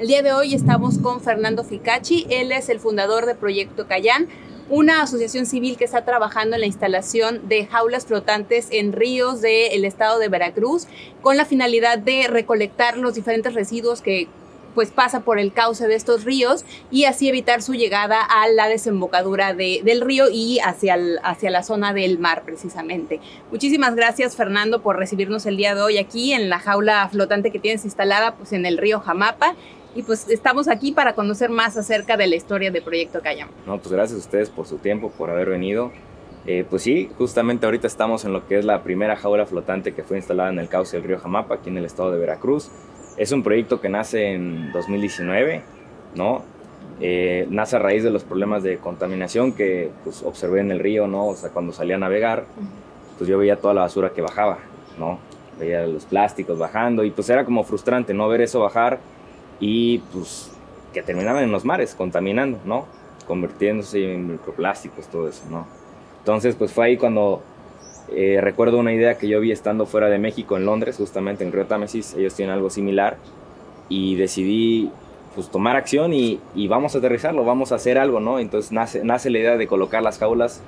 El día de hoy estamos con Fernando Ficachi, él es el fundador de Proyecto Cayán, una asociación civil que está trabajando en la instalación de jaulas flotantes en ríos del estado de Veracruz con la finalidad de recolectar los diferentes residuos que pues pasa por el cauce de estos ríos y así evitar su llegada a la desembocadura del río y hacia, hacia la zona del mar precisamente. Muchísimas gracias Fernando por recibirnos el día de hoy aquí en la jaula flotante que tienes instalada pues en el río Jamapa y pues estamos aquí para conocer más acerca de la historia de Proyecto Cayam. No, pues gracias a ustedes por su tiempo, por haber venido. Eh, pues sí, justamente ahorita estamos en lo que es la primera jaula flotante que fue instalada en el cauce del río Jamapa, aquí en el estado de Veracruz. Es un proyecto que nace en 2019, ¿no? Eh, nace a raíz de los problemas de contaminación que pues, observé en el río, ¿no? O sea, cuando salía a navegar, pues yo veía toda la basura que bajaba, ¿no? Veía los plásticos bajando y pues era como frustrante, ¿no? Ver eso bajar y pues que terminaban en los mares contaminando, ¿no? Convirtiéndose en microplásticos, todo eso, ¿no? Entonces, pues fue ahí cuando eh, recuerdo una idea que yo vi estando fuera de México, en Londres, justamente en Río Támesis, ellos tienen algo similar, y decidí pues tomar acción y, vamos a aterrizarlo, vamos a hacer algo, ¿no? Entonces nace, nace la idea de colocar las jaulas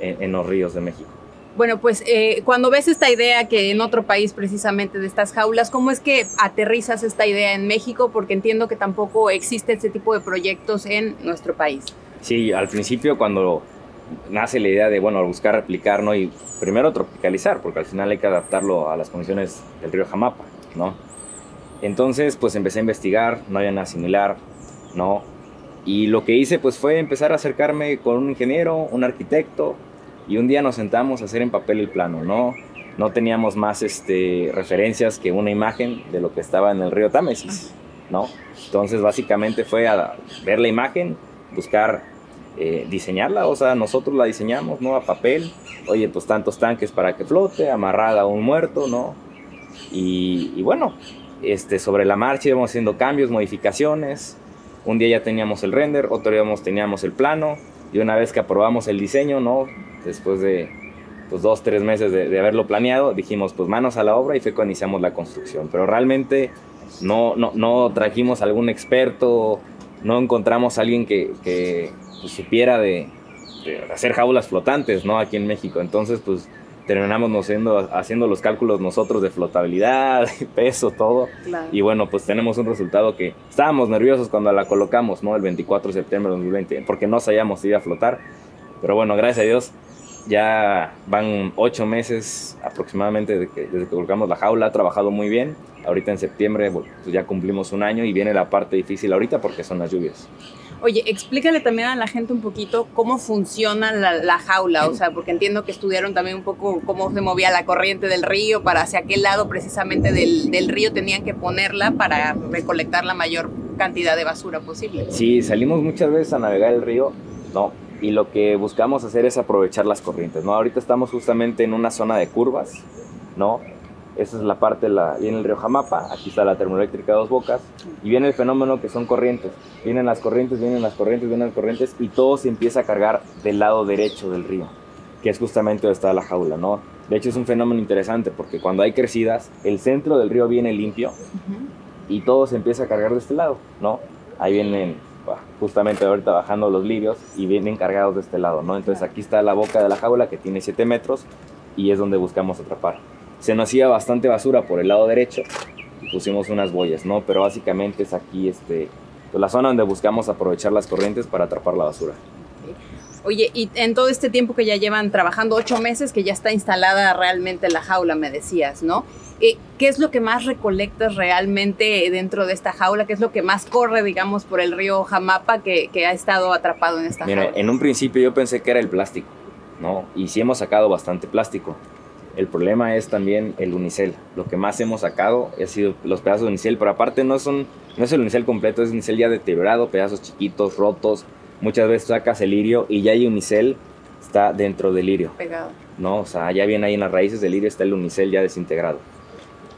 en los ríos de México. Bueno, pues eh, cuando ves esta idea que en otro país precisamente de estas jaulas, ¿cómo es que aterrizas esta idea en México? Porque entiendo que tampoco existe este tipo de proyectos en nuestro país. Sí, al principio cuando nace la idea de, bueno, buscar replicar, ¿no? Y primero tropicalizar, porque al final hay que adaptarlo a las condiciones del río Jamapa, ¿no? Entonces, pues empecé a investigar, no había nada similar, ¿no? Y lo que hice, pues fue empezar a acercarme con un ingeniero, un arquitecto, y un día nos sentamos a hacer en papel el plano, ¿no? No teníamos más este, referencias que una imagen de lo que estaba en el río Támesis, ¿no? Entonces básicamente fue a ver la imagen, buscar eh, diseñarla, o sea, nosotros la diseñamos, ¿no? A papel, oye, pues tantos tanques para que flote, amarrada a un muerto, ¿no? Y, y bueno, este, sobre la marcha íbamos haciendo cambios, modificaciones, un día ya teníamos el render, otro día teníamos el plano, y una vez que aprobamos el diseño, ¿no? Después de pues, dos, tres meses de, haberlo planeado, dijimos pues manos a la obra y fue cuando iniciamos la construcción. Pero realmente no, no, no trajimos algún experto, no encontramos a alguien que, que pues, supiera de, hacer jaulas flotantes, ¿no? Aquí en México. Entonces, pues terminamos haciendo, haciendo los cálculos nosotros de flotabilidad, peso, todo. Y bueno, pues tenemos un resultado que estábamos nerviosos cuando la colocamos, ¿no? El 24 de septiembre de 2020, porque no sabíamos si iba a flotar. Pero bueno, gracias a Dios ya van ocho meses aproximadamente desde que, desde que colocamos la jaula, ha trabajado muy bien. Ahorita en septiembre pues ya cumplimos un año y viene la parte difícil ahorita porque son las lluvias. Oye, explícale también a la gente un poquito cómo funciona la, jaula, o sea, porque entiendo que estudiaron también un poco cómo se movía la corriente del río, para hacia qué lado precisamente del, del río tenían que ponerla para recolectar la mayor cantidad de basura posible. Sí, salimos muchas veces a navegar el río, no, y lo que buscamos hacer es aprovechar las corrientes, ¿no? Ahorita estamos justamente en una zona de curvas, ¿no? Esa es la parte, la, viene el río Jamapa, aquí está la termoeléctrica Dos Bocas, y viene el fenómeno que son corrientes. Vienen las corrientes, vienen las corrientes, vienen las corrientes, y todo se empieza a cargar del lado derecho del río, que es justamente donde está la jaula, ¿no? De hecho es un fenómeno interesante, porque cuando hay crecidas, el centro del río viene limpio, y todo se empieza a cargar de este lado, ¿no? Ahí vienen justamente ahorita bajando los lirios y vienen cargados de este lado, ¿no? Entonces aquí está la boca de la jaula que tiene 7 metros y es donde buscamos atrapar. Se nos hacía bastante basura por el lado derecho y pusimos unas boyas, ¿no? Pero básicamente es aquí este, pues, la zona donde buscamos aprovechar las corrientes para atrapar la basura. Oye, y en todo este tiempo que ya llevan trabajando, ocho meses, que ya está instalada realmente la jaula, me decías, ¿no? Eh, ¿Qué es lo que más recolectas realmente dentro de esta jaula? ¿Qué es lo que más corre, digamos, por el río Jamapa que, ha estado atrapado en esta Mira, jaula? En un principio yo pensé que era el plástico, ¿no? Y sí hemos sacado bastante plástico. El problema es también el unicel. Lo que más hemos sacado ha sido los pedazos de unicel, pero aparte no, son, no es el unicel completo, es unicel ya deteriorado, pedazos chiquitos, rotos. Muchas veces sacas el lirio y ya hay unicel, está dentro del lirio. Pegado. No, o sea, ya viene ahí en las raíces del lirio está el unicel ya desintegrado.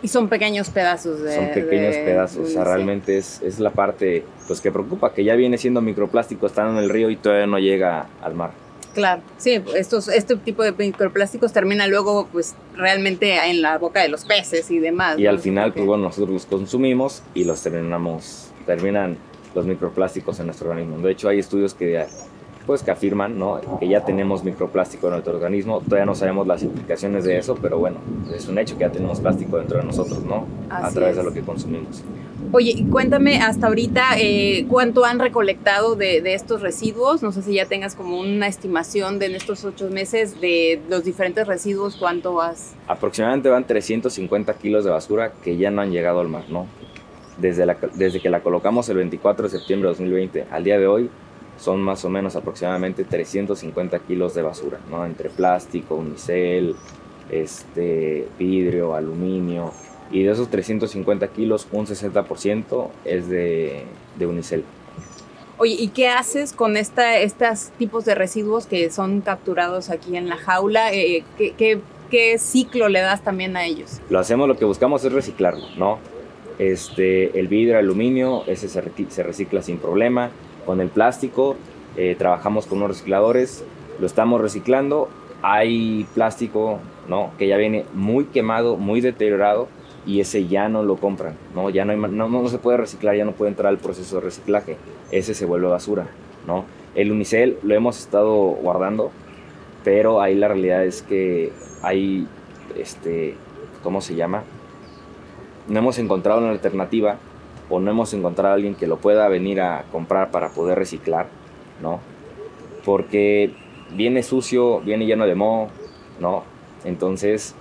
Y son pequeños pedazos de. Son pequeños de pedazos, o sea, unicel. realmente es, es la parte pues, que preocupa, que ya viene siendo microplástico, están en el río y todavía no llega al mar. Claro, sí, estos, este tipo de microplásticos termina luego, pues, realmente en la boca de los peces y demás. Y ¿no? al final, pues bueno, nosotros los consumimos y los terminamos, terminan los microplásticos en nuestro organismo. De hecho, hay estudios que, pues, que afirman ¿no? que ya tenemos microplástico en nuestro organismo. Todavía no sabemos las implicaciones de eso, pero bueno, es un hecho que ya tenemos plástico dentro de nosotros, ¿no? A Así través de es. lo que consumimos. Oye, y cuéntame hasta ahorita eh, cuánto han recolectado de, de estos residuos. No sé si ya tengas como una estimación de en estos ocho meses de los diferentes residuos, cuánto has. Aproximadamente van 350 kilos de basura que ya no han llegado al mar, ¿no? Desde, la, desde que la colocamos el 24 de septiembre de 2020 al día de hoy, son más o menos aproximadamente 350 kilos de basura, ¿no? Entre plástico, unicel, este, vidrio, aluminio. Y de esos 350 kilos, un 60% es de, de unicel. Oye, ¿y qué haces con esta, estos tipos de residuos que son capturados aquí en la jaula? Eh, ¿qué, qué, qué ciclo le das también a ellos? Lo hacemos, lo que buscamos es reciclarlo, ¿no? Este, el vidrio, aluminio, ese se, se recicla sin problema. Con el plástico, eh, trabajamos con unos recicladores, lo estamos reciclando. Hay plástico, ¿no? Que ya viene muy quemado, muy deteriorado y ese ya no lo compran, ¿no? Ya no, se puede reciclar, ya no puede entrar al proceso de reciclaje. Ese se vuelve basura, ¿no? El unicel lo hemos estado guardando, pero ahí la realidad es que hay, este, ¿cómo se llama? No hemos encontrado una alternativa o no hemos encontrado a alguien que lo pueda venir a comprar para poder reciclar, ¿no? Porque viene sucio, viene lleno de moho, ¿no? Entonces,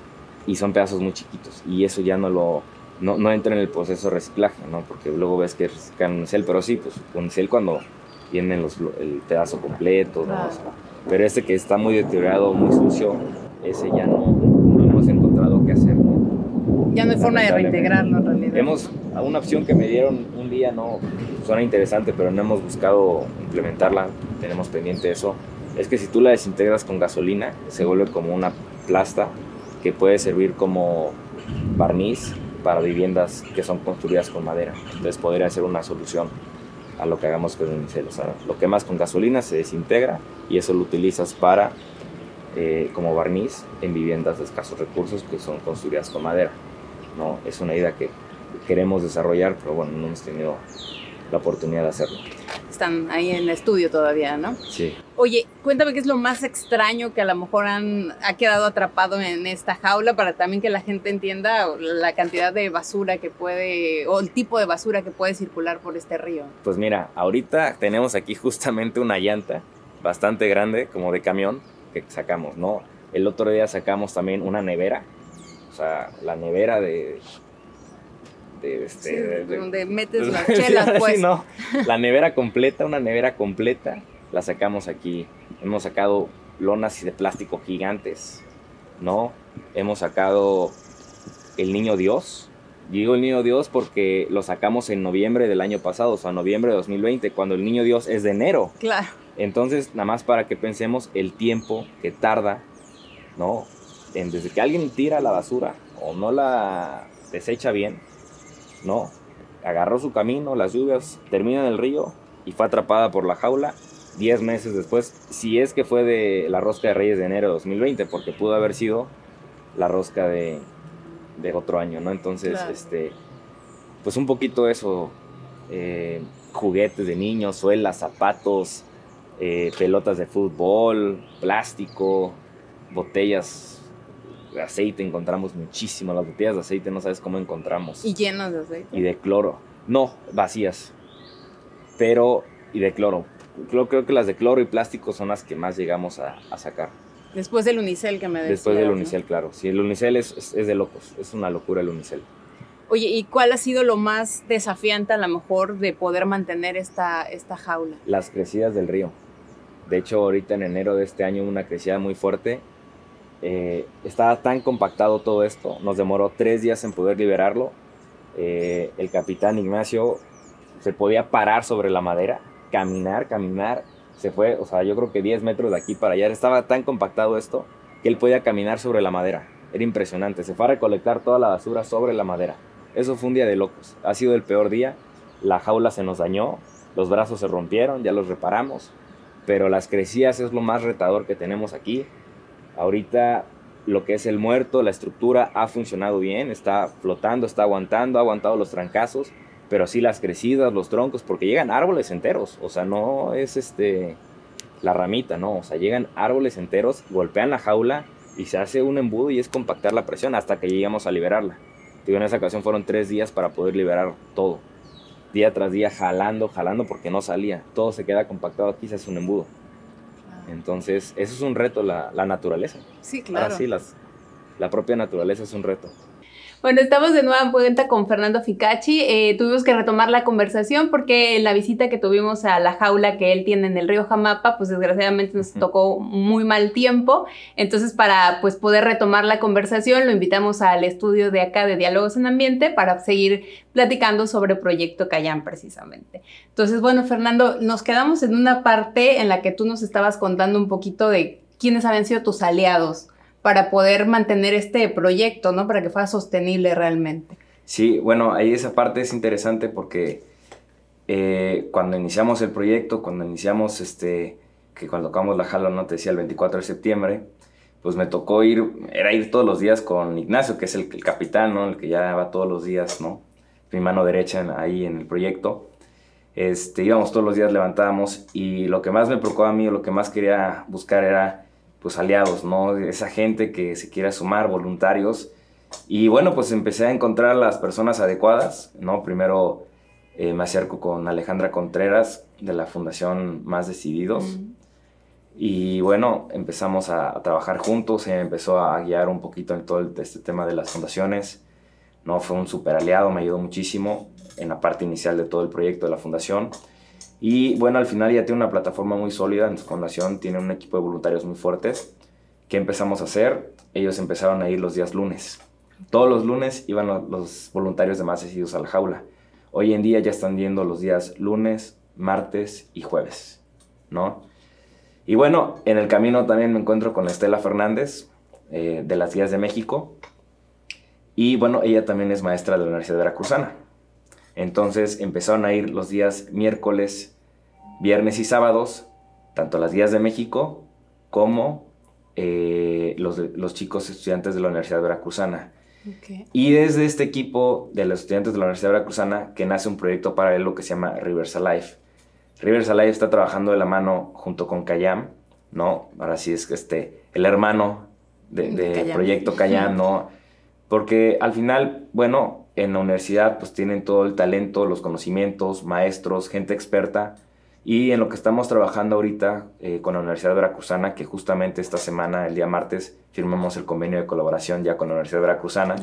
y son pedazos muy chiquitos y eso ya no lo no, no entra en el proceso de reciclaje, ¿no? Porque luego ves que reciclan unicel, pero sí, pues unicel cuando vienen los, el pedazo completo, ¿no? Claro. O sea, pero este que está muy deteriorado, muy sucio, ese ya no, no hemos encontrado qué hacer, ¿no? Ya no hay forma de reintegrarlo en realidad. Hemos, una opción que me dieron un día, no, suena interesante, pero no hemos buscado implementarla, tenemos pendiente eso, es que si tú la desintegras con gasolina, se vuelve como una plasta que puede servir como barniz para viviendas que son construidas con madera. Entonces podría ser una solución a lo que hagamos con el unicel. O sea, lo quemas con gasolina, se desintegra y eso lo utilizas para eh, como barniz en viviendas de escasos recursos que son construidas con madera. ¿No? Es una idea que queremos desarrollar, pero bueno, no hemos tenido la oportunidad de hacerlo. Están ahí en el estudio todavía, ¿no? Sí. Oye, cuéntame qué es lo más extraño que a lo mejor han, ha quedado atrapado en esta jaula para también que la gente entienda la cantidad de basura que puede, o el tipo de basura que puede circular por este río. Pues mira, ahorita tenemos aquí justamente una llanta bastante grande, como de camión, que sacamos, ¿no? El otro día sacamos también una nevera, sea, la nevera de... de, este, Sí, de- de- donde metes las Sí, chelas, sí, pues. no. La nevera completa, una nevera completa, la sacamos aquí. Hemos sacado lonas de plástico gigantes, ¿no? Hemos sacado el niño Dios. Digo el niño Dios porque lo sacamos en noviembre del año pasado, o sea, noviembre de 2020, cuando el niño Dios es de enero. Claro. Entonces, nada más para que pensemos el tiempo que tarda, ¿no? En desde que alguien tira la basura o no la desecha bien, ¿no? Agarró su camino, las lluvias, termina en el río y fue atrapada por la jaula 10 meses después, si es que fue de la rosca de Reyes de enero de 2020, porque pudo haber sido la rosca de, de otro año, ¿no? Entonces, Claro. este, pues un poquito eso, eh, juguetes de niños, suelas, zapatos, eh, pelotas de fútbol, plástico, botellas aceite, encontramos muchísimo. Las botellas de aceite no sabes cómo encontramos. Y llenos de aceite. Y de cloro. No, vacías. Pero, y de cloro. Creo, creo que las de cloro y plástico son las que más llegamos a, a sacar. Después del unicel que me decías. Después del ¿no? unicel, claro. Sí, el unicel es, es, es de locos. Es una locura el unicel. Oye, ¿y cuál ha sido lo más desafiante a lo mejor de poder mantener esta, esta jaula? Las crecidas del río. De hecho, ahorita en enero de este año una crecida muy fuerte eh, estaba tan compactado todo esto, nos demoró tres días en poder liberarlo. Eh, el capitán Ignacio se podía parar sobre la madera, caminar, caminar. Se fue, o sea, yo creo que 10 metros de aquí para allá. Estaba tan compactado esto que él podía caminar sobre la madera. Era impresionante. Se fue a recolectar toda la basura sobre la madera. Eso fue un día de locos. Ha sido el peor día. La jaula se nos dañó, los brazos se rompieron, ya los reparamos. Pero las crecías es lo más retador que tenemos aquí. Ahorita lo que es el muerto, la estructura ha funcionado bien, está flotando, está aguantando, ha aguantado los trancazos, pero sí las crecidas, los troncos, porque llegan árboles enteros, o sea, no es este la ramita, no, o sea, llegan árboles enteros, golpean la jaula y se hace un embudo y es compactar la presión hasta que llegamos a liberarla. Digo, en esa ocasión fueron tres días para poder liberar todo. Día tras día jalando, jalando porque no salía. Todo se queda compactado aquí, se hace un embudo. Entonces, eso es un reto, la, la naturaleza. Sí, claro. sí, las, la propia naturaleza es un reto. Bueno, estamos de nuevo en cuenta con Fernando Ficacci. Eh, tuvimos que retomar la conversación porque en la visita que tuvimos a la jaula que él tiene en el río Jamapa, pues desgraciadamente nos tocó muy mal tiempo. Entonces, para pues poder retomar la conversación, lo invitamos al estudio de acá de Diálogos en Ambiente para seguir platicando sobre Proyecto Cayán precisamente. Entonces, bueno, Fernando, nos quedamos en una parte en la que tú nos estabas contando un poquito de quiénes habían sido tus aliados para poder mantener este proyecto, ¿no? Para que fuera sostenible realmente. Sí, bueno, ahí esa parte es interesante porque eh, cuando iniciamos el proyecto, cuando iniciamos este, que cuando tocamos la jala, no te decía, el 24 de septiembre, pues me tocó ir, era ir todos los días con Ignacio, que es el, capitán, ¿no? El que ya va todos los días, ¿no? Mi mano derecha ahí en el proyecto. Este, íbamos todos los días, levantábamos y lo que más me preocupaba a mí o lo que más quería buscar era pues aliados, ¿no? Esa gente que se quiera sumar, voluntarios. Y bueno, pues empecé a encontrar las personas adecuadas, ¿no? Primero eh, me acerco con Alejandra Contreras de la Fundación Más Decididos. Y bueno, empezamos a, trabajar juntos, ella empezó a guiar un poquito en todo este tema de las fundaciones. ¿no? Fue un super aliado, me ayudó muchísimo en la parte inicial de todo el proyecto de la fundación. Y bueno, al final ya tiene una plataforma muy sólida en su fundación, tiene un equipo de voluntarios muy fuertes. ¿Qué empezamos a hacer? Ellos empezaron a ir los días lunes. Todos los lunes iban los voluntarios de más decididos a la jaula. Hoy en día ya están yendo los días lunes, martes y jueves, ¿no? Y bueno, en el camino también me encuentro con Estela Fernández, eh, de las Guías de México. Y bueno, ella también es maestra de la Universidad Veracruzana. Entonces empezaron a ir los días miércoles, viernes y sábados, tanto las guías de México como eh, los, chicos estudiantes de la Universidad Veracruzana. Y desde este equipo de los estudiantes de la Universidad Veracruzana que nace un proyecto paralelo que se llama Rivers Alive. Rivers Alive está trabajando de la mano junto con Cayam, ¿no? Ahora sí es que este, el hermano del de proyecto Cayam, ¿no? Porque al final, bueno, en la universidad pues tienen todo el talento, los conocimientos, maestros, gente experta. Y en lo que estamos trabajando ahorita eh, con la Universidad Veracruzana, que justamente esta semana, el día martes, firmamos el convenio de colaboración ya con la Universidad Veracruzana.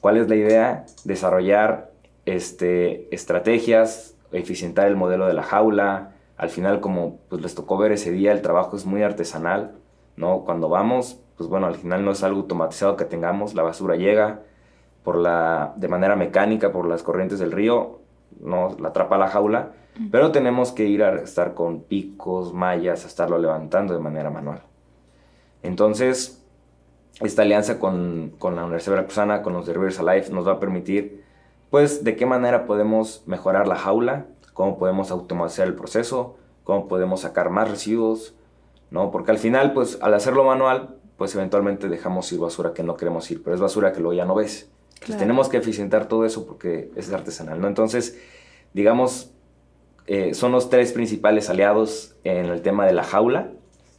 ¿Cuál es la idea? Desarrollar este, estrategias, eficientar el modelo de la jaula. Al final, como pues, les tocó ver ese día, el trabajo es muy artesanal. ¿no? Cuando vamos, pues bueno, al final no es algo automatizado que tengamos, la basura llega, por la, de manera mecánica por las corrientes del río, no la atrapa la jaula, pero tenemos que ir a estar con picos, mallas, a estarlo levantando de manera manual. Entonces, esta alianza con, con la Universidad Veracruzana, con los de Rivers Alive, nos va a permitir, pues, de qué manera podemos mejorar la jaula, cómo podemos automatizar el proceso, cómo podemos sacar más residuos, ¿no? Porque al final, pues, al hacerlo manual, pues eventualmente dejamos ir basura que no queremos ir, pero es basura que luego ya no ves. Pues tenemos que eficientar todo eso porque es artesanal, ¿no? Entonces, digamos, eh, son los tres principales aliados en el tema de la jaula,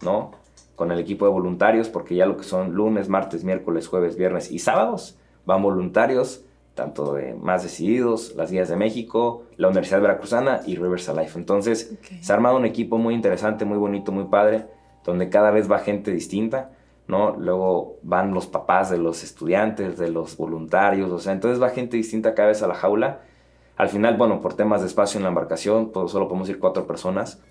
¿no? Con el equipo de voluntarios, porque ya lo que son lunes, martes, miércoles, jueves, viernes y sábados van voluntarios, tanto de Más Decididos, las Guías de México, la Universidad Veracruzana y Rivers Alive. Entonces, se ha armado un equipo muy interesante, muy bonito, muy padre, donde cada vez va gente distinta ¿no? Luego van los papás de los estudiantes, de los voluntarios, o sea, entonces va gente distinta cada vez a la jaula. Al final, bueno, por temas de espacio en la embarcación, pues solo podemos ir cuatro personas,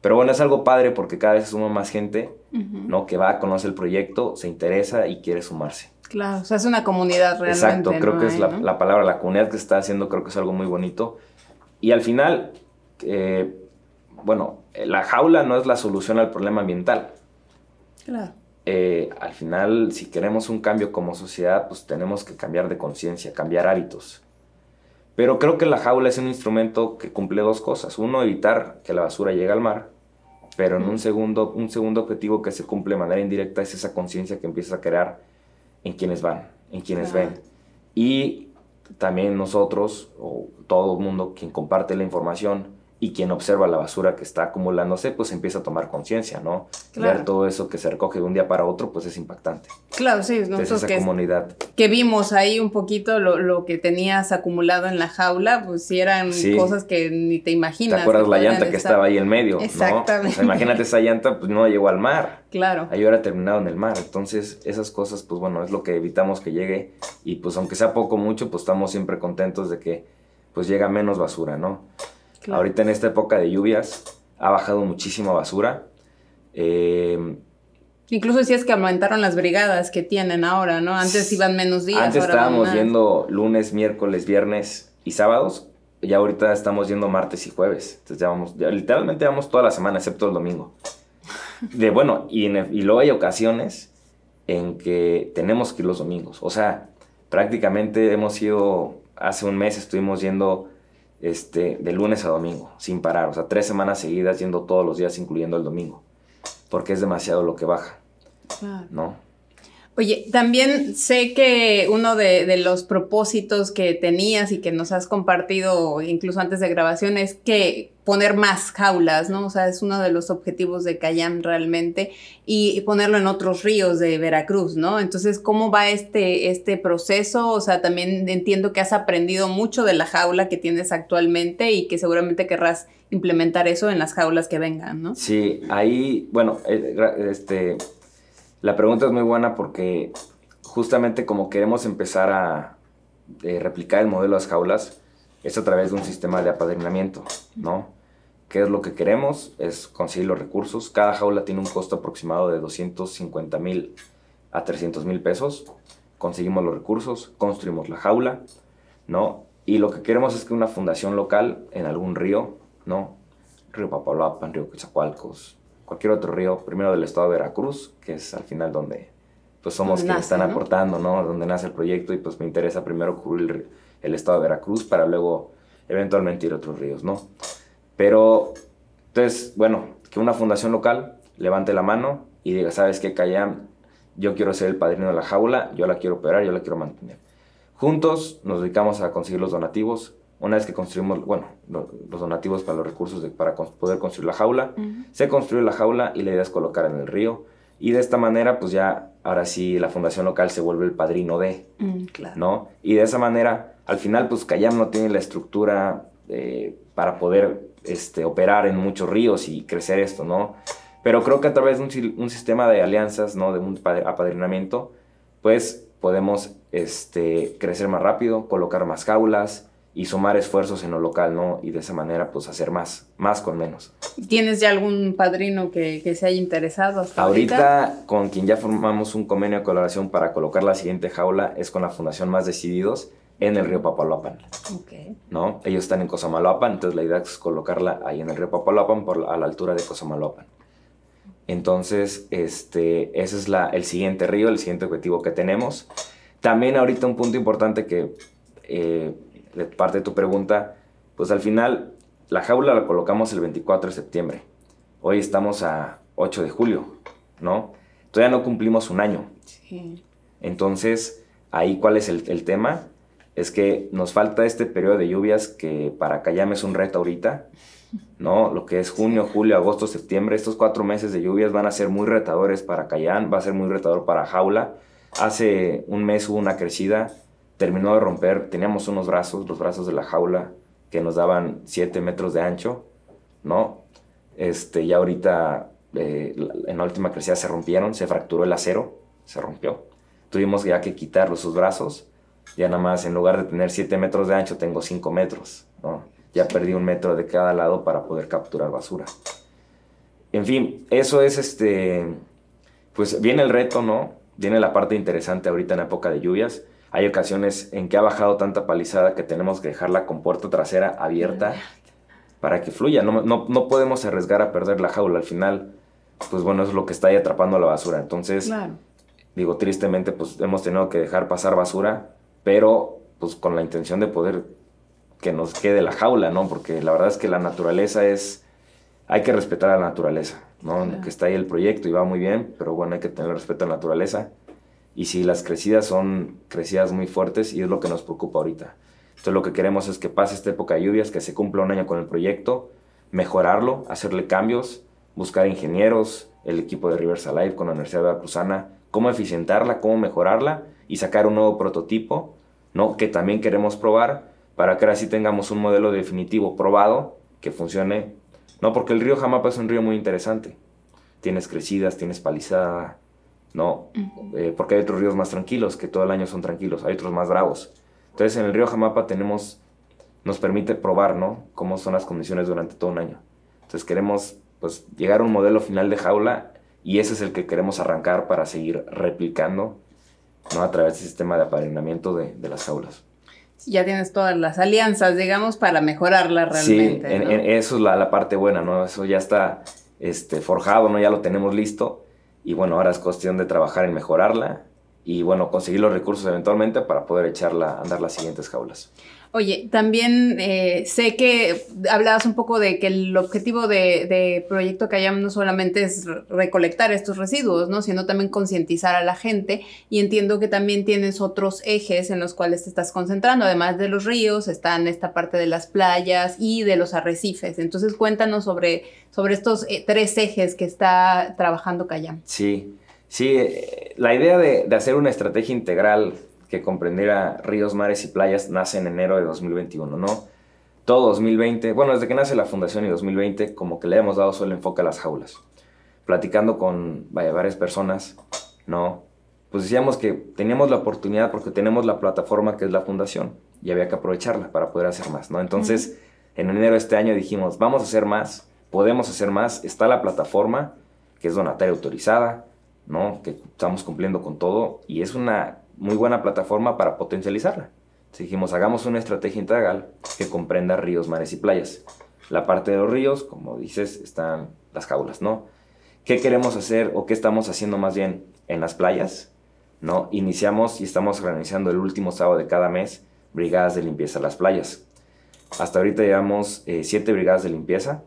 Pero bueno, es algo padre porque cada vez suma más gente, ¿no? Que va, conoce el proyecto, se interesa y quiere sumarse. Claro, o sea, es una comunidad realmente. Exacto, creo que es la, la, palabra, la comunidad que se está haciendo, creo que es algo muy bonito. Y al final, eh, bueno, la jaula no es la solución al problema ambiental. Claro. Eh, al final, si queremos un cambio como sociedad, pues tenemos que cambiar de conciencia, cambiar hábitos. Pero creo que la jaula es un instrumento que cumple dos cosas. Uno, evitar que la basura llegue al mar. Pero en un segundo, un segundo objetivo que se cumple de manera indirecta es esa conciencia que empieza a crear en quienes van, en quienes ven. Y también nosotros, o todo el mundo, quien comparte la información, y quien observa la basura que está acumulándose, pues empieza a tomar conciencia, ¿no? Ver todo eso que se recoge de un día para otro, pues es impactante. Claro, sí, nosotros esa que, comunidad. que vimos ahí un poquito lo, lo, que tenías acumulado en la jaula, pues sí eran cosas que ni te imaginas. ¿Te acuerdas la llanta que estaba ahí en medio? Exactamente. ¿no? imagínate esa llanta, pues no llegó al mar. Claro. Ahí hubiera terminado en el mar. Entonces, esas cosas, pues bueno, es lo que evitamos que llegue. Y pues aunque sea poco o mucho, pues estamos siempre contentos de que pues llega menos basura, ¿no? Ahorita en esta época de lluvias ha bajado muchísima basura. Eh, Incluso decías que aumentaron las brigadas que tienen ahora, ¿no? Antes iban menos días. Antes estábamos yendo lunes, miércoles, viernes y sábados. Y ahorita estamos yendo martes y jueves. Entonces ya vamos, literalmente vamos toda la semana, excepto el domingo. De bueno, y, y luego hay ocasiones en que tenemos que ir los domingos. O sea, prácticamente hemos ido, hace un mes estuvimos yendo este, de lunes a domingo, sin parar. O sea, tres semanas seguidas yendo todos los días, incluyendo el domingo. Porque es demasiado lo que baja. ¿No? Oye, también sé que uno de, los propósitos que tenías y que nos has compartido incluso antes de grabación es que poner más jaulas, ¿no? O sea, es uno de los objetivos de Cayán realmente y, ponerlo en otros ríos de Veracruz, ¿no? Entonces, ¿cómo va este, este proceso? O sea, también entiendo que has aprendido mucho de la jaula que tienes actualmente y que seguramente querrás implementar eso en las jaulas que vengan, ¿no? Sí, ahí, bueno, eh, este la pregunta es muy buena porque justamente como queremos empezar a eh, replicar el modelo de las jaulas, es a través de un sistema de apadrinamiento, ¿no? ¿Qué es lo que queremos? Es conseguir los recursos. Cada jaula tiene un costo aproximado de 250 mil a 300 mil pesos. Conseguimos los recursos, construimos la jaula, ¿no? Y lo que queremos es que una fundación local en algún río, ¿no? Río Papaloapan, Río Quetzalcoalcos, cualquier otro río, primero del estado de Veracruz, que es al final donde pues somos quienes están aportando, ¿no? Donde nace el proyecto y pues me interesa primero cubrir el, estado de Veracruz para luego eventualmente ir a otros ríos, ¿no? Pero, entonces, bueno, que una fundación local levante la mano y diga, ¿sabes qué, Cayam? Yo quiero ser el padrino de la jaula, yo la quiero operar, yo la quiero mantener. Juntos nos dedicamos a conseguir los donativos, una vez que construimos, bueno, los donativos para los recursos para poder construir la jaula, se construye la jaula y la idea es colocar en el río. Y de esta manera, pues ya, ahora sí, la fundación local se vuelve el padrino de, mm, ¿no? Y de esa manera, al final, pues Cayam no tiene la estructura eh, para poder este, operar en muchos ríos y crecer esto, ¿no? Pero creo que a través de un, un sistema de alianzas, ¿no? De un apadrinamiento, pues podemos este, crecer más rápido, colocar más jaulas, y sumar esfuerzos en lo local, ¿no? Y de esa manera, pues hacer más, más con menos. ¿Tienes ya algún padrino que, que se haya interesado hasta ahorita? con quien ya formamos un convenio de colaboración para colocar la siguiente jaula es con la Fundación Más Decididos en el río Papaloapan. Okay. ¿No? Ellos están en Cosamaloapan, entonces la idea es colocarla ahí en el río Papaloapan por, a la altura de Cosamaloapan. Entonces, este, ese es la, el siguiente río, el siguiente objetivo que tenemos. También ahorita un punto importante que... Eh, de parte de tu pregunta, pues al final la jaula la colocamos el 24 de septiembre. Hoy estamos a 8 de julio, ¿no? Todavía no cumplimos un año. Sí. Entonces, ahí cuál es el, tema? Es que nos falta este periodo de lluvias que para Cayam es un reto ahorita, ¿no? Lo que es junio, julio, agosto, septiembre, estos cuatro meses de lluvias van a ser muy retadores para Cayam, va a ser muy retador para Jaula. Hace un mes hubo una crecida terminó de romper, teníamos unos brazos, los brazos de la jaula, que nos daban 7 metros de ancho, ¿no? Este, ya ahorita eh, en la última crecida se rompieron, se fracturó el acero, se rompió. Tuvimos ya que quitar los brazos, ya nada más en lugar de tener 7 metros de ancho tengo 5 metros, ¿no? Ya perdí un metro de cada lado para poder capturar basura. En fin, eso es este, pues viene el reto, ¿no? Viene la parte interesante ahorita en época de lluvias. Hay ocasiones en que ha bajado tanta palizada que tenemos que dejar la compuerta trasera abierta para que fluya. No, no, no podemos arriesgar a perder la jaula. Al final, pues bueno, es lo que está ahí atrapando la basura. Entonces, digo, tristemente, pues hemos tenido que dejar pasar basura, pero pues con la intención de poder que nos quede la jaula, ¿no? Porque la verdad es que la naturaleza es, hay que respetar a la naturaleza, ¿no? Que está ahí el proyecto y va muy bien, pero bueno, hay que tener respeto a la naturaleza. Y si las crecidas son crecidas muy fuertes y es lo que nos preocupa ahorita. Entonces lo que queremos es que pase esta época de lluvias, que se cumpla un año con el proyecto, mejorarlo, hacerle cambios, buscar ingenieros, el equipo de Rivers Alive con la Universidad de Veracruzana, cómo eficientarla, cómo mejorarla y sacar un nuevo prototipo, ¿no? Que también queremos probar para que ahora sí tengamos un modelo definitivo probado que funcione. No, porque el río Jamapa es un río muy interesante. Tienes crecidas, tienes palizada, ¿no? Eh, porque hay otros ríos más tranquilos, que todo el año son tranquilos, hay otros más bravos. Entonces en el río Jamapa tenemos, nos permite probar, ¿no? Cómo son las condiciones durante todo un año. Entonces queremos pues llegar a un modelo final de jaula y ese es el que queremos arrancar para seguir replicando ¿no? a través del sistema de apareamiento de, de las jaulas. Ya tienes todas las alianzas, digamos, para mejorarla realmente. Sí, eso es la, la, parte buena, ¿no? Eso ya está este, forjado, ¿no? Ya lo tenemos listo. Y bueno, ahora es cuestión de trabajar en mejorarla y bueno, conseguir los recursos eventualmente para poder echarla a andar las siguientes jaulas. Oye, también eh, sé que hablabas un poco de que el objetivo de, de Proyecto Cayam no solamente es recolectar estos residuos, ¿no? sino también concientizar a la gente y entiendo que también tienes otros ejes en los cuales te estás concentrando, además de los ríos, están esta parte de las playas y de los arrecifes. Entonces cuéntanos sobre, sobre estos eh, tres ejes que está trabajando Cayam. Sí, sí, eh, la idea de, de hacer una estrategia integral que comprendiera ríos, mares y playas, nace en enero de 2021, ¿no? Todo 2020, bueno, desde que nace la fundación y 2020, como que le hemos dado solo enfoque a las jaulas. Platicando con varias personas, ¿no? Pues decíamos que teníamos la oportunidad porque tenemos la plataforma que es la fundación y había que aprovecharla para poder hacer más, ¿no? Entonces, en enero de este año dijimos, vamos a hacer más, podemos hacer más, está la plataforma que es donataria autorizada, ¿no? Que estamos cumpliendo con todo y es una muy buena plataforma para potencializarla. dijimos, hagamos una estrategia integral que comprenda ríos, mares y playas. La parte de los ríos, como dices, están las jaulas, ¿no? ¿Qué queremos hacer o qué estamos haciendo más bien en las playas? ¿No? Iniciamos y estamos organizando el último sábado de cada mes brigadas de limpieza a las playas. Hasta ahorita llevamos eh, siete brigadas de limpieza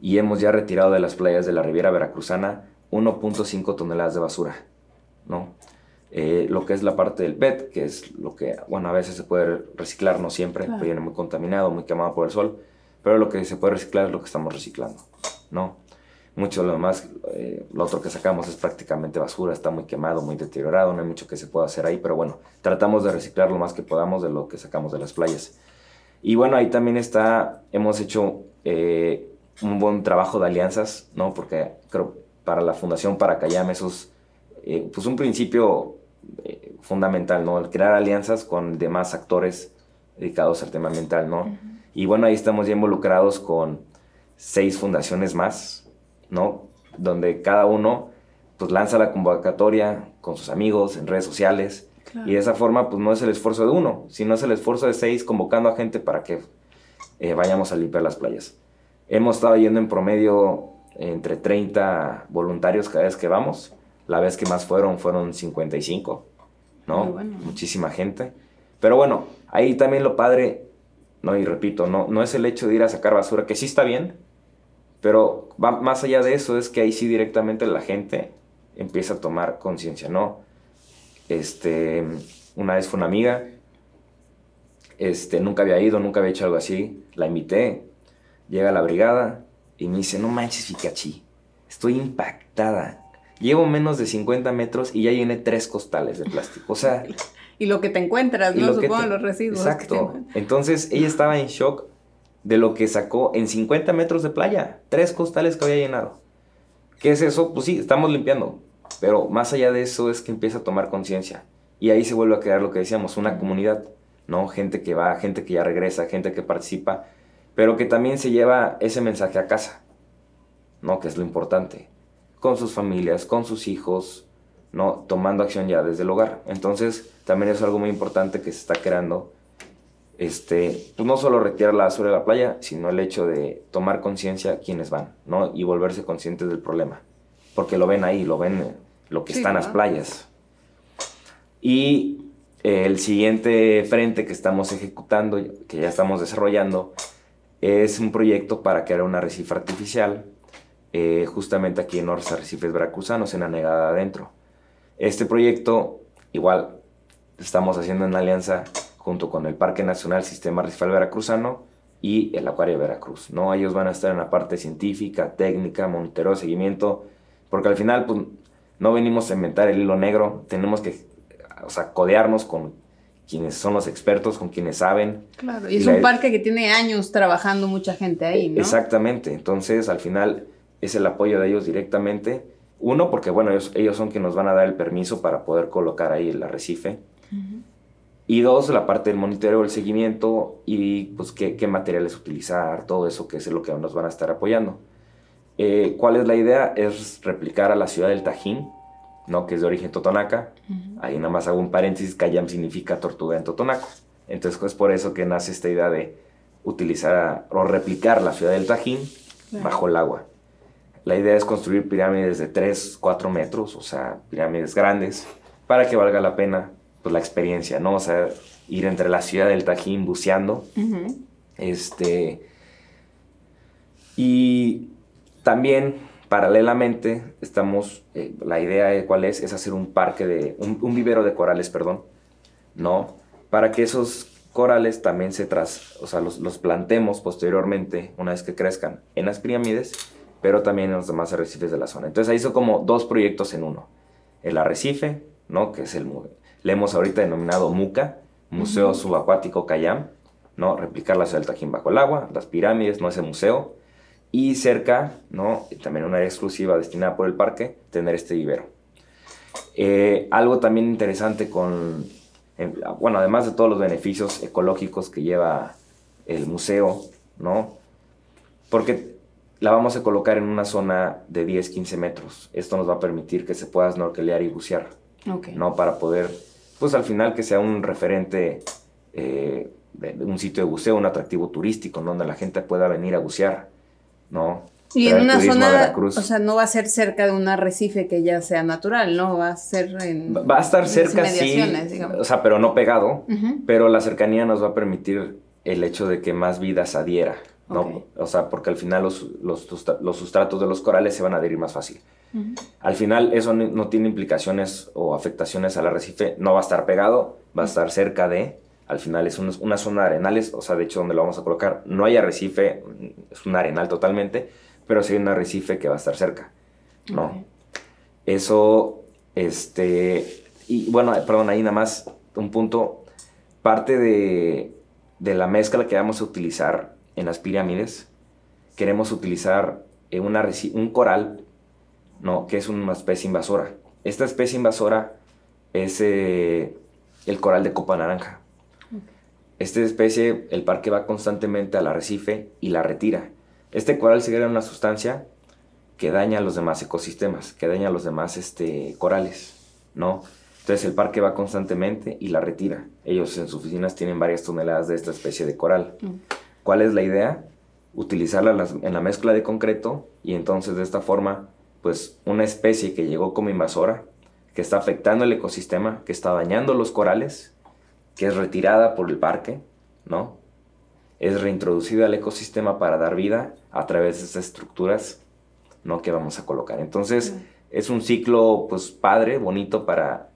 y hemos ya retirado de las playas de la Riviera Veracruzana 1.5 toneladas de basura, ¿no? Eh, lo que es la parte del PET, que es lo que, bueno, a veces se puede reciclar, no siempre, viene muy contaminado, muy quemado por el sol, pero lo que se puede reciclar es lo que estamos reciclando, ¿no? Mucho de lo demás, eh, lo otro que sacamos es prácticamente basura, está muy quemado, muy deteriorado, no hay mucho que se pueda hacer ahí, pero bueno, tratamos de reciclar lo más que podamos de lo que sacamos de las playas. Y bueno, ahí también está, hemos hecho eh, un buen trabajo de alianzas, ¿no? Porque creo para la Fundación para Cayam eso es pues un principio eh, fundamental, ¿no? El crear alianzas con demás actores dedicados al tema ambiental, ¿no? Y bueno, ahí estamos ya involucrados con seis fundaciones más, ¿no? Donde cada uno pues lanza la convocatoria con sus amigos en redes sociales y de esa forma pues no es el esfuerzo de uno, sino es el esfuerzo de seis convocando a gente para que eh, vayamos a limpiar las playas. Hemos estado yendo en promedio entre 30 voluntarios cada vez que vamos la vez que más fueron fueron 55, ¿no? Muchísima gente. Pero bueno, ahí también lo padre, no, y repito, no, no es el hecho de ir a sacar basura, que sí está bien, pero va más allá de eso, es que ahí sí directamente la gente empieza a tomar conciencia, ¿no? Este, una vez fue una amiga, este, nunca había ido, nunca había hecho algo así, la invité, llega a la brigada y me dice, no manches, Fikachi, estoy impactada, Llevo menos de 50 metros y ya llené tres costales de plástico. O sea... y lo que te encuentras, ¿no? Supongo los residuos. Exacto. Entonces ella estaba en shock de lo que sacó en 50 metros de playa. Tres costales que había llenado. ¿Qué es eso? Pues sí, estamos limpiando. Pero más allá de eso es que empieza a tomar conciencia. Y ahí se vuelve a crear lo que decíamos, una comunidad, ¿no? Gente que va, gente que ya regresa, gente que participa, pero que también se lleva ese mensaje a casa. ¿no? Que es lo importante. Con sus familias, con sus hijos, ¿no? Tomando acción ya desde el hogar. Entonces, también es algo muy importante que se está creando. Este, pues no solo retirar la basura de la playa, sino el hecho de tomar conciencia quienes van, ¿no? Y volverse conscientes del problema. Porque lo ven ahí, lo ven lo que está en las playas. Y el siguiente frente que estamos ejecutando, que ya estamos desarrollando, es un proyecto para crear una arrecife artificial, eh, justamente aquí en los arrecifes veracruzanos, en la negada adentro. Este proyecto, igual, estamos haciendo en alianza junto con el Parque Nacional Sistema Arrecifal Veracruzano y el Acuario Veracruz. ¿no? Ellos van a estar en la parte científica, técnica, monitoreo, seguimiento, porque al final pues, no venimos a inventar el hilo negro, tenemos que o sea, codearnos con quienes son los expertos, con quienes saben. Claro, y es un parque que tiene años trabajando mucha gente ahí, ¿no? Exactamente, entonces al final es el apoyo de ellos directamente. Uno, porque bueno, ellos, son quienes nos van a dar el permiso para poder colocar ahí el arrecife. Y dos, la parte del monitoreo, el seguimiento y pues qué, qué, materiales utilizar, todo eso que es lo que nos van a estar apoyando. Eh, ¿Cuál es la idea? Es replicar a la ciudad del Tajín, ¿no? que es de origen totonaca. Ahí nada más hago un paréntesis, Cayam significa tortuga en totonaco. Entonces es por eso que nace esta idea de utilizar o replicar la ciudad del Tajín bajo el agua. La idea es construir pirámides de 3, 4 metros, o sea, pirámides grandes, para que valga la pena pues, la experiencia, ¿no? O sea, ir entre la ciudad del Tajín buceando. Este. Y también Paralelamente, estamos, eh, la idea de cuál es, es hacer un parque de, un, vivero de corales, perdón, ¿no? Para que esos corales también se tras, o sea, los, los, plantemos posteriormente, una vez que crezcan, en las pirámides, pero también en los demás arrecifes de la zona. Entonces ahí son como dos proyectos en uno. El arrecife, ¿no? Que es el, le hemos ahorita denominado MUCA, Museo Subacuático Cayam, ¿no? Replicar la ciudad del Tajín bajo el agua, las pirámides, no ese museo, y cerca, ¿no? también una área exclusiva destinada por el parque, tener este vivero. Eh, algo también interesante con, eh, bueno, además de todos los beneficios ecológicos que lleva el museo, ¿no? Porque la vamos a colocar en una zona de 10, 15 metros. Esto nos va a permitir que se pueda snorkelear y bucear, ¿no? Para poder, pues al final que sea un referente eh, de un sitio de buceo, un atractivo turístico, donde la gente pueda venir a bucear. ¿No? Y en una zona, o sea, no va a ser cerca de un arrecife que ya sea natural, ¿no? Va a ser en... Va a estar cerca, sí, o sea, pero no pegado, pero la cercanía nos va a permitir el hecho de que más vida se adhiera, ¿no? O sea, porque al final los, los, los, sustratos de los corales se van a adherir más fácil. Al final eso no, tiene implicaciones o afectaciones al arrecife, no va a estar pegado, va a estar cerca de, al final es una zona de arenales, o sea, de hecho donde lo vamos a colocar, no hay arrecife, es un arenal totalmente, pero sí hay un arrecife que va a estar cerca, ¿no? Eso, este, y bueno, perdón, ahí nada más un punto, parte de, de la mezcla que vamos a utilizar en las pirámides, queremos utilizar una, un coral, ¿no? Que es una especie invasora. Esta especie invasora es eh, el coral de copa naranja. Esta especie, el parque va constantemente al arrecife y la retira. Este coral segrega una sustancia que daña a los demás ecosistemas, que daña a los demás este, corales, ¿no? Entonces el parque va constantemente y la retira. Ellos en sus oficinas tienen varias toneladas de esta especie de coral. Mm. ¿Cuál es la idea? Utilizarla en la mezcla de concreto y entonces de esta forma, pues una especie que llegó como invasora, que está afectando el ecosistema, que está dañando los corales, que es retirada por el parque, ¿no? Es reintroducida al ecosistema para dar vida a través de estas estructuras, ¿no? Que vamos a colocar. Entonces, es un ciclo, pues, padre, bonito para,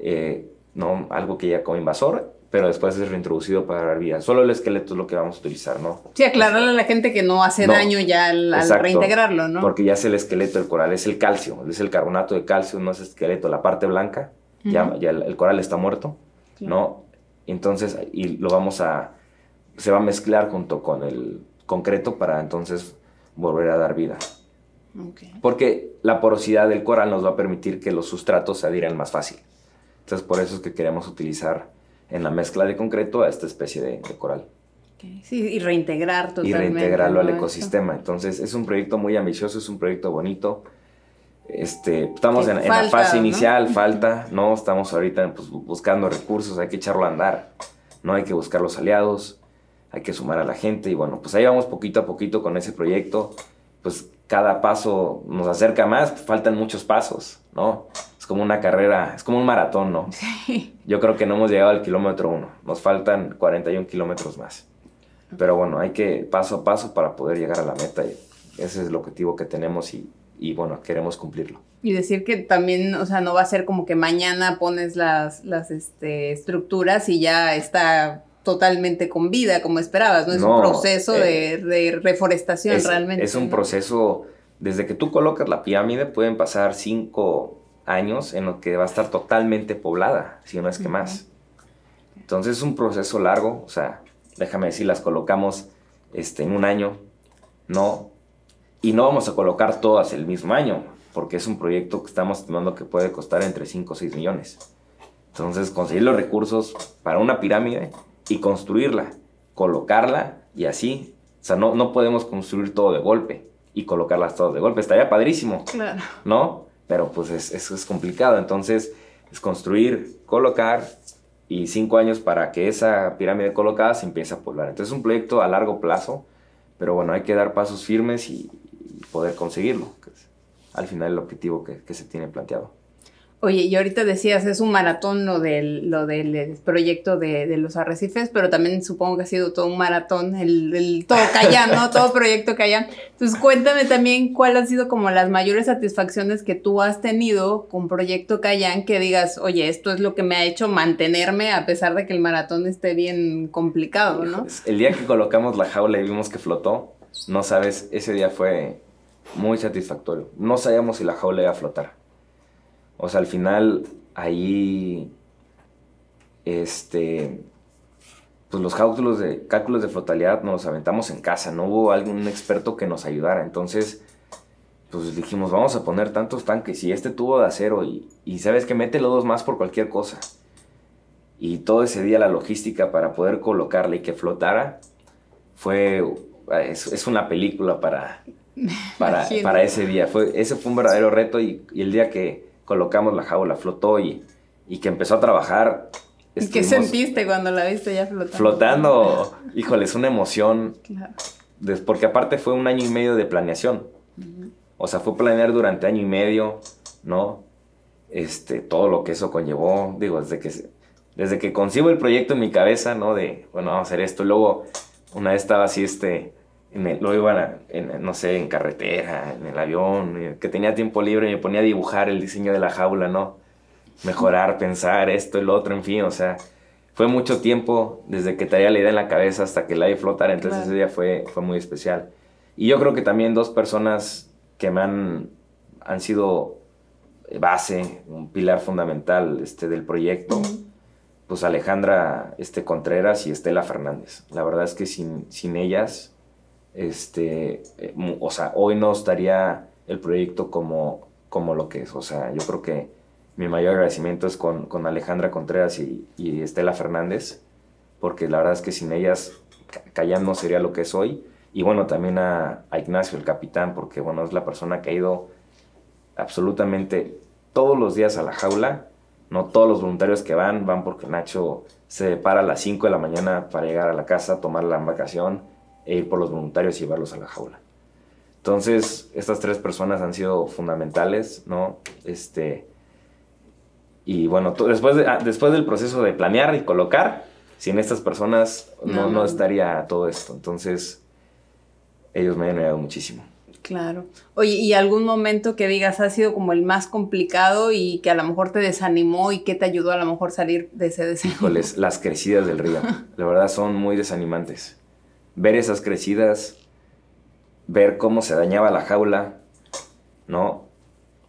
eh, ¿no? Algo que ya como invasor, pero después es reintroducido para dar vida. Solo el esqueleto es lo que vamos a utilizar, ¿no? Sí, aclararle a la gente que no hace daño ya al, reintegrarlo, ¿no? Porque ya es el esqueleto del coral, es el calcio, es el carbonato de calcio, no es esqueleto, la parte blanca, ya, ya el, coral está muerto, ¿no? Entonces, y lo vamos a, se va a mezclar junto con el concreto para entonces volver a dar vida. Porque la porosidad del coral nos va a permitir que los sustratos se adhieran más fácil. Entonces, por eso es que queremos utilizar en la mezcla de concreto a esta especie de, coral. Sí, y reintegrar totalmente. Y reintegrarlo al ecosistema. Entonces, es un proyecto muy ambicioso, es un proyecto bonito. Este, estamos en, la fase inicial, falta, ¿no? Estamos ahorita pues, buscando recursos, hay que echarlo a andar, ¿no? Hay que buscar los aliados, hay que sumar a la gente y bueno, pues ahí vamos poquito a poquito con ese proyecto. Pues cada paso nos acerca más, faltan muchos pasos, ¿no? Es como una carrera, es como un maratón, ¿no? Sí. Yo creo que no hemos llegado al kilómetro uno, nos faltan 41 kilómetros más. Pero bueno, hay que paso a paso para poder llegar a la meta y ese es el objetivo que tenemos y, y bueno, queremos cumplirlo. Y decir que también, o sea, no va a ser como que mañana pones las, las este, estructuras y ya está totalmente con vida como esperabas, ¿no? Es un proceso de, eh, reforestación realmente. Es un proceso, desde que tú colocas la pirámide pueden pasar cinco años en lo que va a estar totalmente poblada, si no es que más. Entonces es un proceso largo, o sea, déjame decir, las colocamos este, en un año, no, y no vamos a colocar todas el mismo año, porque es un proyecto que estamos estimando que puede costar entre 5 o 6 millones. Entonces, conseguir los recursos para una pirámide y construirla, colocarla y así. O sea, no, no podemos construir todo de golpe y colocarlas todas de golpe. Estaría padrísimo, claro. ¿no? Pero pues es, es, es complicado. Entonces, es construir, colocar y cinco años para que esa pirámide colocada se empiece a poblar. Entonces, es un proyecto a largo plazo, pero bueno, hay que dar pasos firmes y, poder conseguirlo, que es al final el objetivo que, que se tiene planteado. Oye, y ahorita decías, es un maratón lo del, lo del proyecto de, de, los arrecifes, pero también supongo que ha sido todo un maratón, el, el todo Cayán, ¿no? todo proyecto Cayán. Entonces, cuéntame también cuál han sido como las mayores satisfacciones que tú has tenido con Proyecto Cayán, que digas, oye, esto es lo que me ha hecho mantenerme a pesar de que el maratón esté bien complicado, ¿no? El día que colocamos la jaula y vimos que flotó, no sabes, ese día fue muy satisfactorio. No sabíamos si la jaula iba a flotar o sea, al final ahí, este, pues los cálculos de, cálculos de flotalidad nos los aventamos en casa, no hubo algún experto que nos ayudara. Entonces, pues dijimos, vamos a poner tantos tanques y este tubo de acero y, y sabes que mételo dos más por cualquier cosa. Y todo ese día la logística para poder colocarle y que flotara fue, es, una película para, para, para, ese día. Fue, ese fue un verdadero reto y el día que, colocamos la jaula, flotó y, y que empezó a trabajar. ¿Y qué sentiste cuando la viste ya flotando? Flotando, híjole, es una emoción. Claro. porque aparte fue un año y medio de planeación. O sea, fue planear durante año y medio, ¿no? Este, todo lo que eso conllevó, digo, desde que, desde que concibo el proyecto en mi cabeza, ¿no? De, bueno, vamos a hacer esto. Luego, una vez estaba así, este, lo iba, en, no sé, en carretera, en el avión, que tenía tiempo libre y me ponía a dibujar el diseño de la jaula, ¿no? Mejorar, pensar esto, el otro, en fin, o sea, fue mucho tiempo desde que traía la idea en la cabeza hasta que la vi flotar, entonces ese día fue, fue muy especial. Y yo creo que también dos personas que me han, han sido base, un pilar fundamental este, del proyecto, pues Alejandra este, Contreras y Estela Fernández. La verdad es que sin, sin ellas este, eh, o sea, hoy no estaría el proyecto como, como lo que es. O sea, yo creo que mi mayor agradecimiento es con, con Alejandra Contreras y, y, Estela Fernández, porque la verdad es que sin ellas Callán no sería lo que es hoy. Y bueno, también a, a, Ignacio, el capitán, porque bueno, es la persona que ha ido absolutamente todos los días a la jaula. No todos los voluntarios que van, van porque Nacho se para a las 5 de la mañana para llegar a la casa, tomar la vacación e ir por los voluntarios y llevarlos a la jaula. Entonces, estas tres personas han sido fundamentales, ¿no? Este, y bueno, después, ah, después del proceso de planear y colocar, sin estas personas no, no, estaría todo esto. Entonces, ellos me han ayudado muchísimo. Claro. Oye, ¿y algún momento que digas ha sido como el más complicado y que a lo mejor te desanimó y que te ayudó a lo mejor salir de ese desánimo? Híjoles, las crecidas del río. La verdad son muy desanimantes ver esas crecidas, ver cómo se dañaba la jaula, ¿no?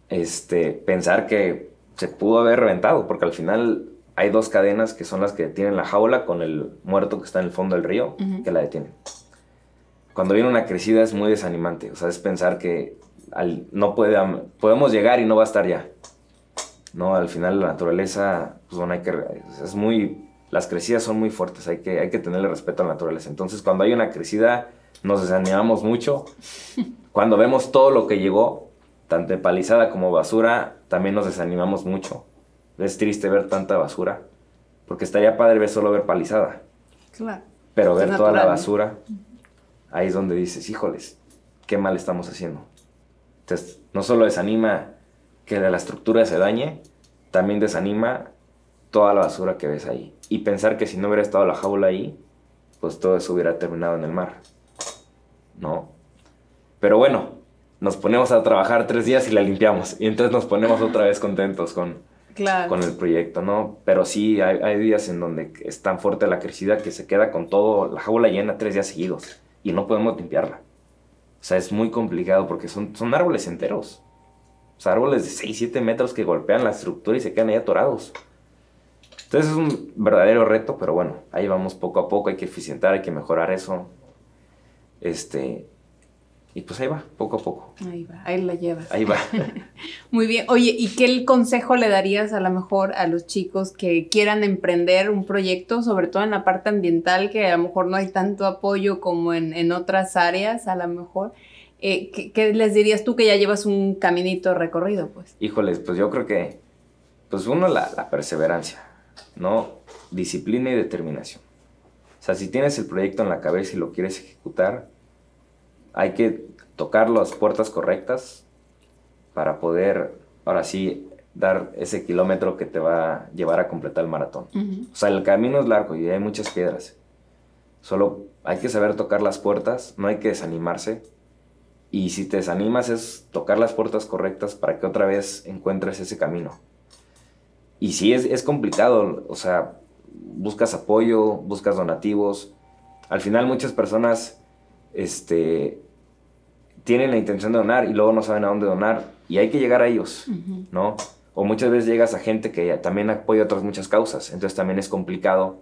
Este, pensar que se pudo haber reventado, porque al final hay dos cadenas que son las que detienen la jaula con el muerto que está en el fondo del río, que la detienen. Cuando viene una crecida es muy desanimante, o sea, es pensar que no puede, podemos llegar y no va a estar ya. No, al final la naturaleza, pues bueno, hay que, es muy las crecidas son muy fuertes, hay que, hay que tenerle respeto a la naturaleza. Entonces, cuando hay una crecida, nos desanimamos mucho. Cuando vemos todo lo que llegó, tanto palizada como basura, también nos desanimamos mucho. Es triste ver tanta basura, porque estaría padre ver solo ver palizada. Claro. Pero ver toda la basura, ahí es donde dices, híjoles, qué mal estamos haciendo. Entonces, no solo desanima que la estructura se dañe, también desanima toda la basura que ves ahí. Y pensar que si no hubiera estado la jaula ahí, pues todo eso hubiera terminado en el mar. ¿No? Pero bueno, nos ponemos a trabajar tres días y la limpiamos. Y entonces nos ponemos otra vez contentos con, con el proyecto, ¿no? Pero sí, hay, días en donde es tan fuerte la crecida que se queda con todo, la jaula llena tres días seguidos. Y no podemos limpiarla. O sea, es muy complicado porque son, son árboles enteros. O sea, árboles de 6, 7 metros que golpean la estructura y se quedan ahí atorados. Entonces es un verdadero reto, pero bueno, ahí vamos poco a poco, hay que eficientar, hay que mejorar eso. Este, y pues ahí va, poco a poco. Ahí va, ahí la llevas. Ahí va. Muy bien. Oye, ¿y qué consejo le darías a lo mejor a los chicos que quieran emprender un proyecto, sobre todo en la parte ambiental, que a lo mejor no hay tanto apoyo como en, otras áreas, a lo mejor? Eh, ¿qué, les dirías tú que ya llevas un caminito recorrido, pues? Híjoles, pues yo creo que, pues uno, la, la perseverancia ¿no? Disciplina y determinación. O sea, si tienes el proyecto en la cabeza y lo quieres ejecutar, hay que tocar las puertas correctas para poder, ahora sí, dar ese kilómetro que te va a llevar a completar el maratón. O sea, el camino es largo y hay muchas piedras. Solo hay que saber tocar las puertas, no hay que desanimarse. Y si te desanimas es tocar las puertas correctas para que otra vez encuentres ese camino. Y sí, es, es complicado, o sea, buscas apoyo, buscas donativos. Al final muchas personas este, tienen la intención de donar y luego no saben a dónde donar y hay que llegar a ellos, ¿no? O muchas veces llegas a gente que también apoya otras muchas causas, entonces también es complicado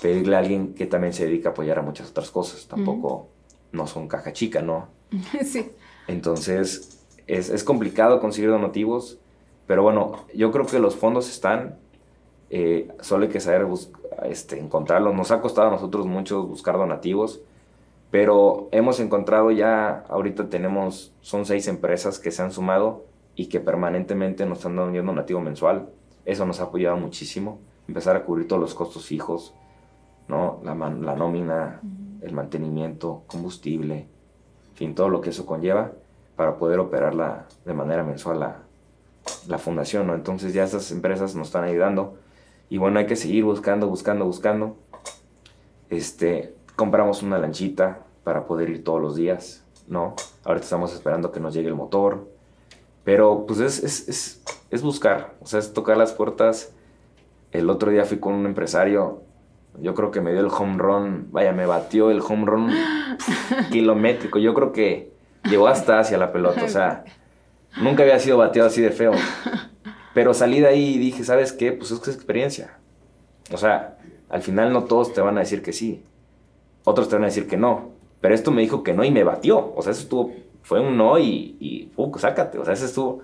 pedirle a alguien que también se dedica a apoyar a muchas otras cosas, tampoco no son caja chica, ¿no? sí. Entonces es, es complicado conseguir donativos pero bueno, yo creo que los fondos están, eh, solo hay que saber este, encontrarlos. Nos ha costado a nosotros mucho buscar donativos, pero hemos encontrado ya, ahorita tenemos, son seis empresas que se han sumado y que permanentemente nos están dando un donativo mensual. Eso nos ha apoyado muchísimo, empezar a cubrir todos los costos fijos, ¿no? la, la nómina, el mantenimiento, combustible, en fin, todo lo que eso conlleva para poder operarla de manera mensual a, la fundación, ¿no? Entonces ya estas empresas nos están ayudando. Y bueno, hay que seguir buscando, buscando, buscando. Este, compramos una lanchita para poder ir todos los días, ¿no? Ahorita estamos esperando que nos llegue el motor. Pero pues es, es, es, es buscar, o sea, es tocar las puertas. El otro día fui con un empresario, yo creo que me dio el home run, vaya, me batió el home run kilométrico. Yo creo que llegó hasta hacia la pelota, o sea, Nunca había sido bateado así de feo. Pero salí de ahí y dije, ¿sabes qué? Pues es que es experiencia. O sea, al final no todos te van a decir que sí. Otros te van a decir que no. Pero esto me dijo que no y me batió. O sea, eso estuvo, fue un no y, y sácate. O sea, eso estuvo,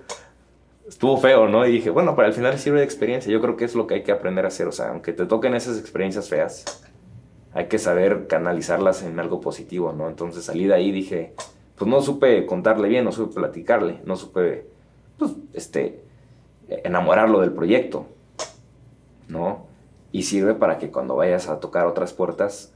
estuvo feo, ¿no? Y dije, bueno, para al final sirve de experiencia. Yo creo que es lo que hay que aprender a hacer. O sea, aunque te toquen esas experiencias feas, hay que saber canalizarlas en algo positivo, ¿no? Entonces salí de ahí y dije, pues no supe contarle bien, no supe platicarle, no supe, pues, este, enamorarlo del proyecto, ¿no? Y sirve para que cuando vayas a tocar otras puertas,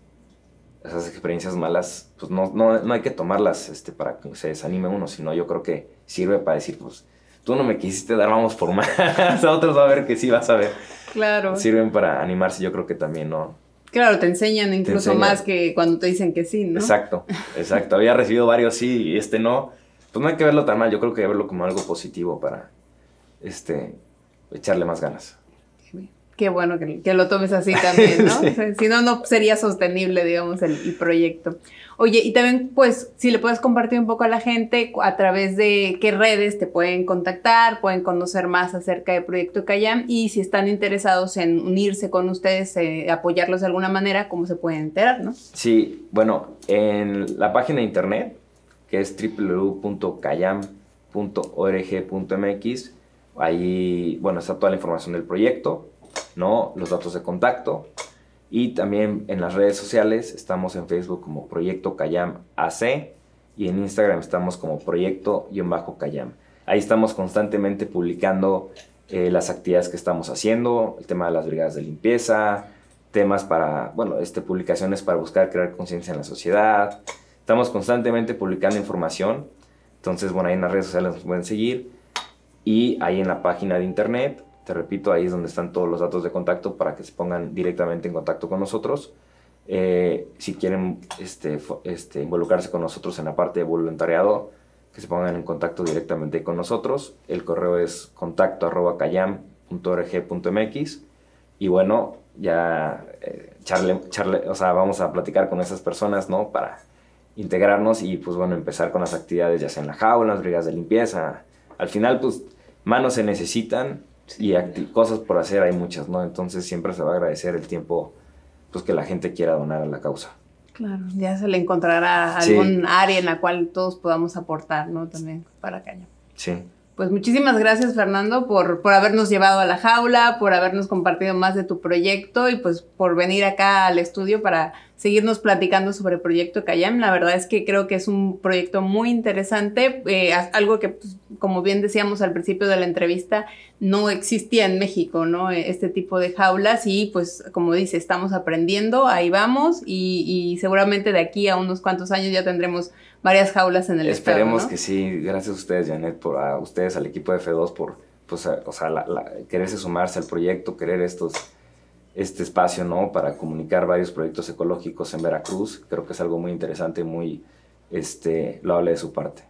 esas experiencias malas, pues no, no, no hay que tomarlas este, para que se desanime uno, sino yo creo que sirve para decir, pues, tú no me quisiste dar, vamos por más, a otros va a ver que sí vas a ver. Claro. Sirven para animarse, yo creo que también, ¿no? Claro, te enseñan incluso más que cuando te dicen que sí, ¿no? Exacto, exacto. Había recibido varios sí y este no. Pues no hay que verlo tan mal, yo creo que hay que verlo como algo positivo para este, echarle más ganas. Qué bueno que, lo tomes así también, ¿no? si no, no sería sostenible, digamos, el, proyecto. Oye, y también, pues, si le puedes compartir un poco a la gente a través de qué redes te pueden contactar, pueden conocer más acerca del proyecto Cayam y si están interesados en unirse con ustedes, eh, apoyarlos de alguna manera, cómo se pueden enterar, ¿no? Sí, bueno, en la página de internet, que es www.cayam.org.mx, ahí, bueno, está toda la información del proyecto ¿no? Los datos de contacto. Y también en las redes sociales estamos en Facebook como Proyecto Cayam AC y en Instagram estamos como Proyecto-Cayam. Ahí estamos constantemente publicando eh, las actividades que estamos haciendo, el tema de las brigadas de limpieza, temas para, bueno, este, publicaciones para buscar crear conciencia en la sociedad. Estamos constantemente publicando información. Entonces, bueno, ahí en las redes sociales nos pueden seguir. Y ahí en la página de internet, te repito, ahí es donde están todos los datos de contacto para que se pongan directamente en contacto con nosotros. Eh, si quieren este, este, involucrarse con nosotros en la parte de voluntariado, que se pongan en contacto directamente con nosotros. El correo es contacto arroba y bueno, ya eh, charle, charle, o sea, vamos a platicar con esas personas, ¿no? Para integrarnos y pues bueno, empezar con las actividades ya sea en la jaula, las brigadas de limpieza. Al final pues manos se necesitan y cosas por hacer hay muchas, ¿no? Entonces siempre se va a agradecer el tiempo pues que la gente quiera donar a la causa. Claro, ya se le encontrará algún área en la cual todos podamos aportar, ¿no? También para Caño. Sí. Pues muchísimas gracias Fernando por, por habernos llevado a la jaula, por habernos compartido más de tu proyecto y pues por venir acá al estudio para seguirnos platicando sobre el proyecto Cayam. La verdad es que creo que es un proyecto muy interesante, eh, algo que, pues, como bien decíamos al principio de la entrevista, no existía en México, ¿no? Este tipo de jaulas y pues como dice, estamos aprendiendo, ahí vamos y, y seguramente de aquí a unos cuantos años ya tendremos varias jaulas en el Esperemos que sí, gracias a ustedes, Janet, por a ustedes, al equipo de F2, por pues, o sea, quererse sumarse al proyecto, querer estos, este espacio, ¿no? Para comunicar varios proyectos ecológicos en Veracruz. Creo que es algo muy interesante, muy este, loable de su parte.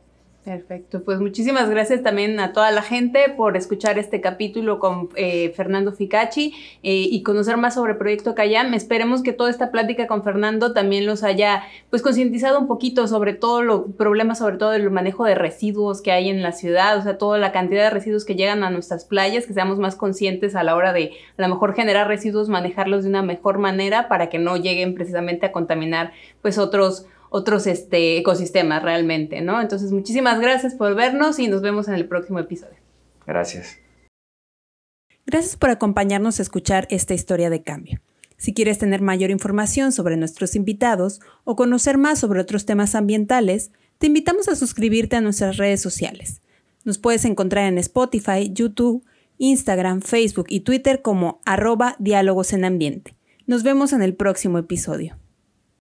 Perfecto, pues muchísimas gracias también a toda la gente por escuchar este capítulo con eh, Fernando Ficacci eh, y conocer más sobre Proyecto Cayam. Esperemos que toda esta plática con Fernando también los haya pues concientizado un poquito sobre todo los problemas, sobre todo el manejo de residuos que hay en la ciudad, o sea, toda la cantidad de residuos que llegan a nuestras playas, que seamos más conscientes a la hora de a lo mejor generar residuos, manejarlos de una mejor manera para que no lleguen precisamente a contaminar pues otros otros este, ecosistemas realmente, ¿no? Entonces, muchísimas gracias por vernos y nos vemos en el próximo episodio. Gracias. Gracias por acompañarnos a escuchar esta historia de cambio. Si quieres tener mayor información sobre nuestros invitados o conocer más sobre otros temas ambientales, te invitamos a suscribirte a nuestras redes sociales. Nos puedes encontrar en Spotify, YouTube, Instagram, Facebook y Twitter como arroba diálogos en ambiente. Nos vemos en el próximo episodio.